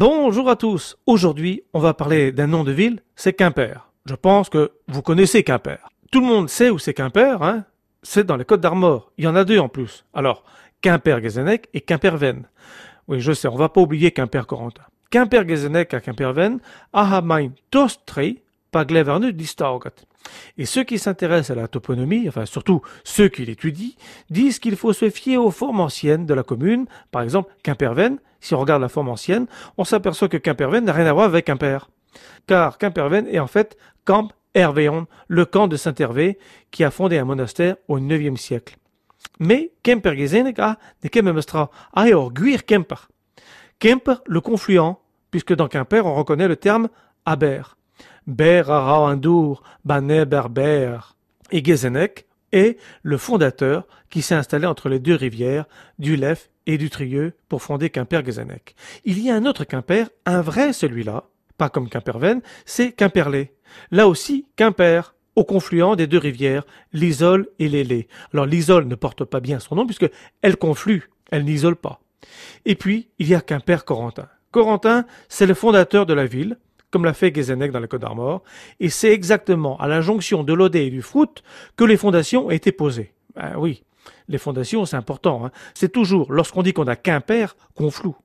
Bonjour à tous. Aujourd'hui, on va parler d'un nom de ville, c'est Quimper. Je pense que vous connaissez Quimper. Tout le monde sait où c'est Quimper, hein C'est dans les Côtes d'Armor. Il y en a deux en plus. Alors, Quimper-Guézenec et Quimper-Vennes. Oui, je sais, on va pas oublier Quimper-Corentin. Quimper-Guézenec à Quimper-Vennes, Ahamain Tostrei, Paglevernu d'Istaugat. Et ceux qui s'intéressent à la toponymie, enfin surtout ceux qui l'étudient, disent qu'il faut se fier aux formes anciennes de la commune. Par exemple, Quimperven, si on regarde la forme ancienne, on s'aperçoit que Quimperven n'a rien à voir avec Quimper. Car Quimperven est en fait Camp Hervéon, le camp de Saint-Hervé, qui a fondé un monastère au IXe siècle. Mais Kempergezenek a de Kememestra, aor guir Kemper. Kemper, le confluent, puisque dans Quimper on reconnaît le terme Aber. Ber Araandour Bané Berber et Gezenek est le fondateur qui s'est installé entre les deux rivières, du Lef et du Trieux, pour fonder Quimper-Gezenec. Il y a un autre Quimper, un vrai celui-là, pas comme Quimperven, c'est Quimperlé. Là aussi, Quimper, au confluent des deux rivières, l'Isole et l'Élé. Alors l'Isole ne porte pas bien son nom puisque elle conflue, elle n'isole pas. Et puis, il y a Quimper-Corentin. Corentin, c'est le fondateur de la ville, comme l'a fait Guézenec dans la Côte d'Armor, et c'est exactement à la jonction de l'Odé et du Frout que les fondations ont été posées. Ben oui, les fondations, c'est important. Hein. C'est toujours, lorsqu'on dit qu'on a Quimper, qu'on floue.